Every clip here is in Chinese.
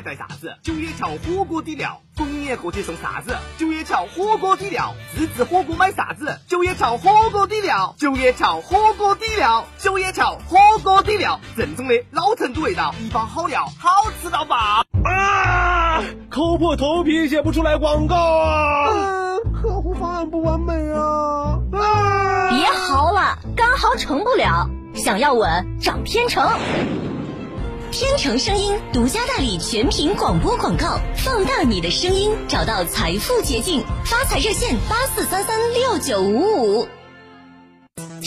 成都特产在啥子？九叶桥火锅底料，逢年过节送啥子？九叶桥火锅底料，自制火锅买啥子？九叶桥火锅底料，九叶桥火锅底料，九叶桥火锅底料，正宗的老成都味道，一包好料，好吃到爆！啊！抠破头皮写不出来广告啊！啊，客户方案不完美啊！啊！别嚎了，刚好成不了。想要稳，找天成。天成声音独家代理全屏广播广告，放大你的声音，找到财富捷径。发财热线八四三三六九五五。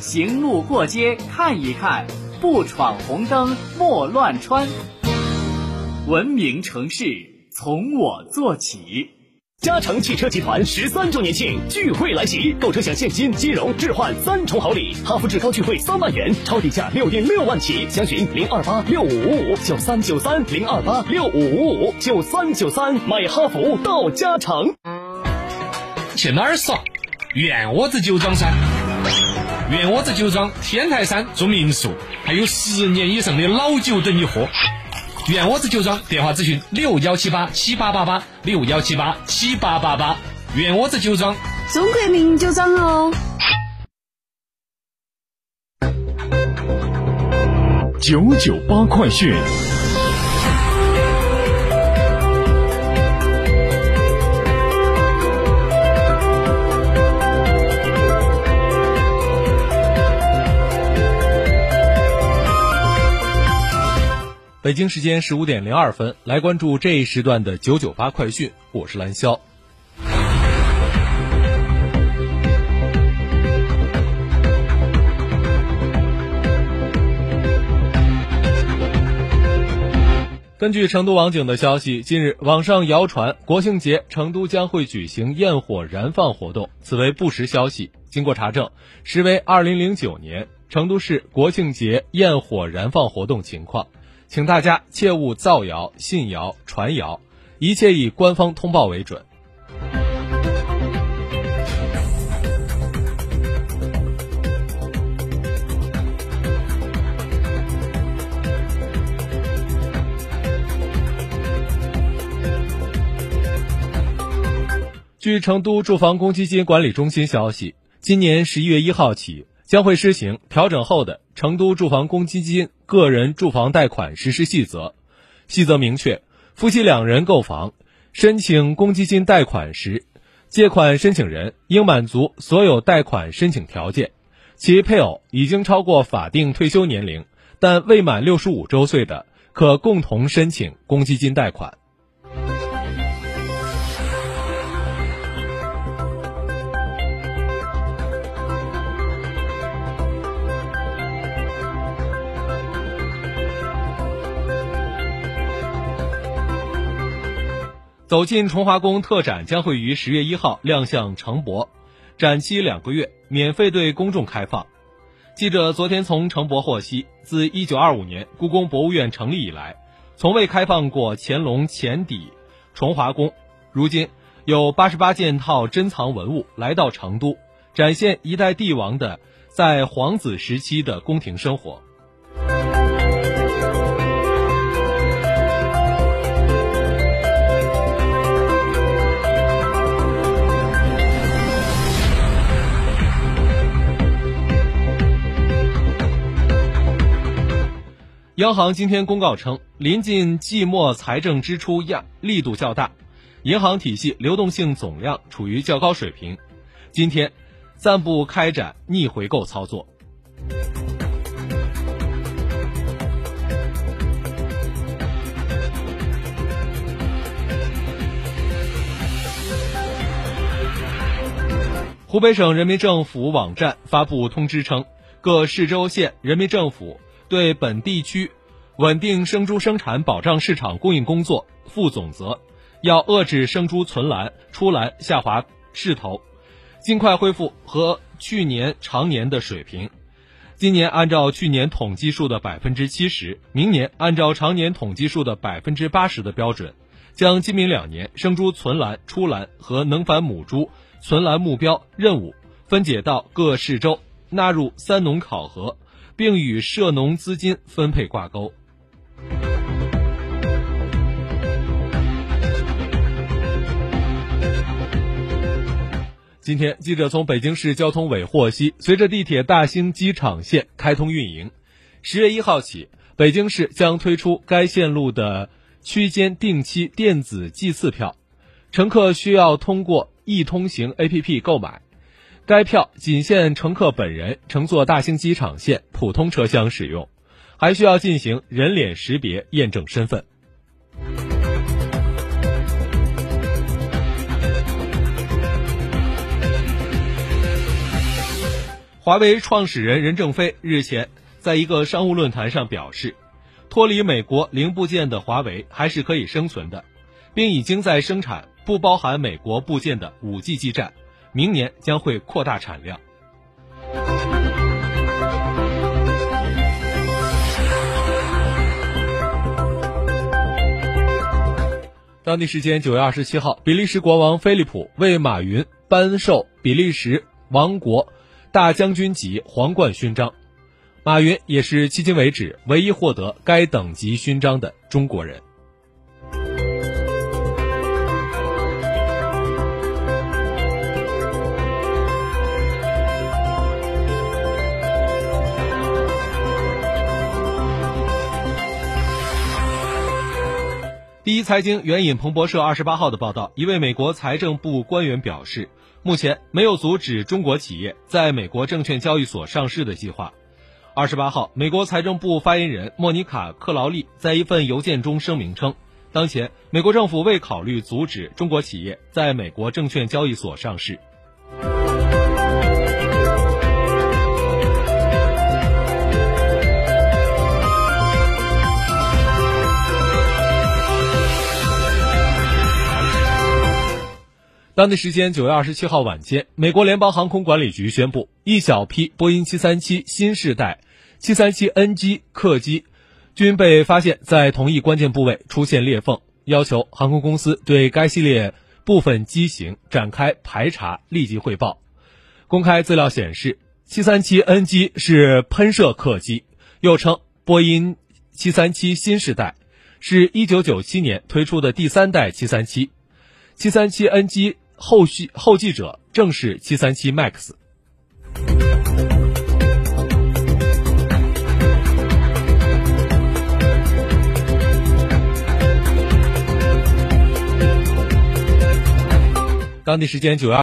行路过街看一看，不闯红灯莫乱穿。文明城市从我做起。嘉诚汽车集团十三周年庆聚会来袭，购车享现金、金融、置换三重好礼，哈弗至高聚会三万元，超低价六点六万起，详询零二八六五五五九三九三零二八六五五五九三九三，买哈弗到嘉诚。去哪儿耍？远窝子酒庄噻。院窝子酒庄天台山住民宿，还有十年以上的老酒等你喝。院窝子酒庄电话咨询六幺七八七八八八六幺七八七八八八。院窝子酒庄，中国名酒庄哦。九九八快讯。北京时间十五点零二分，来关注这一时段的九九八快讯，我是蓝霄。根据成都网警的消息，近日网上谣传国庆节成都将会举行焰火燃放活动，此为不实消息。经过查证，实为二零零九年成都市国庆节焰火燃放活动情况。请大家切勿造谣、信谣、传谣，一切以官方通报为准。据成都住房公积金管理中心消息，今年十一月一号起将会施行调整后的《成都住房公积金个人住房贷款实施细则》。细则明确，夫妻两人购房申请公积金贷款时，借款申请人应满足所有贷款申请条件，其配偶已经超过法定退休年龄但未满六十五周岁的，可共同申请公积金贷款。走进重华宫特展将会于十月一号亮相成博，展期两个月，免费对公众开放。记者昨天从成博获悉，自一九二五年故宫博物院成立以来，从未开放过乾隆前底重华宫。如今有八十八件套珍藏文物来到成都，展现一代帝王的在皇子时期的宫廷生活。央行今天公告称，临近季末财政支出压力度较大，银行体系流动性总量处于较高水平。今天，暂不开展逆回购操作。湖北省人民政府网站发布通知称，各市州县人民政府对本地区稳定生猪生产、保障市场供应工作负总责，要遏制生猪存栏、出栏下滑势头，尽快恢复和去年常年的水平。今年按照去年统计数的百分之七十，明年按照常年统计数的百分之八十的标准，将今明两年生猪存栏、出栏和能繁母猪。存栏目标任务分解到各市州，纳入三农考核，并与涉农资金分配挂钩。今天，记者从北京市交通委获悉，随着地铁大兴机场线开通运营，十月一号起，北京市将推出该线路的区间定期电子计次票，乘客需要通过。易通行 APP 购买，该票仅限乘客本人乘坐大兴机场线普通车厢使用，还需要进行人脸识别验证身份。华为创始人任正非日前在一个商务论坛上表示，脱离美国零部件的华为还是可以生存的，并已经在生产。不包含美国部件的五 G 基站，明年将会扩大产量。当地时间九月二十七号，比利时国王菲利普为马云颁授比利时王国大将军级皇冠勋章，马云也是迄今为止唯一获得该等级勋章的中国人。第一财经援引彭博社二十八号的报道，一位美国财政部官员表示，目前没有阻止中国企业在美国证券交易所上市的计划。二十八号，美国财政部发言人莫妮卡·克劳利在一份邮件中声明称，当前美国政府未考虑阻止中国企业在美国证券交易所上市。当地时间九月二十七号晚间，美国联邦航空管理局宣布，一小批波音七三七新世代、七三七 NG 客机均被发现在同一关键部位出现裂缝，要求航空公司对该系列部分机型展开排查，立即汇报。公开资料显示，七三七 NG 是喷射客机，又称波音七三七新世代，是一九九七年推出的第三代七三七。七三七 NG。后续后继者正是七三七 MAX。当地时间九月二。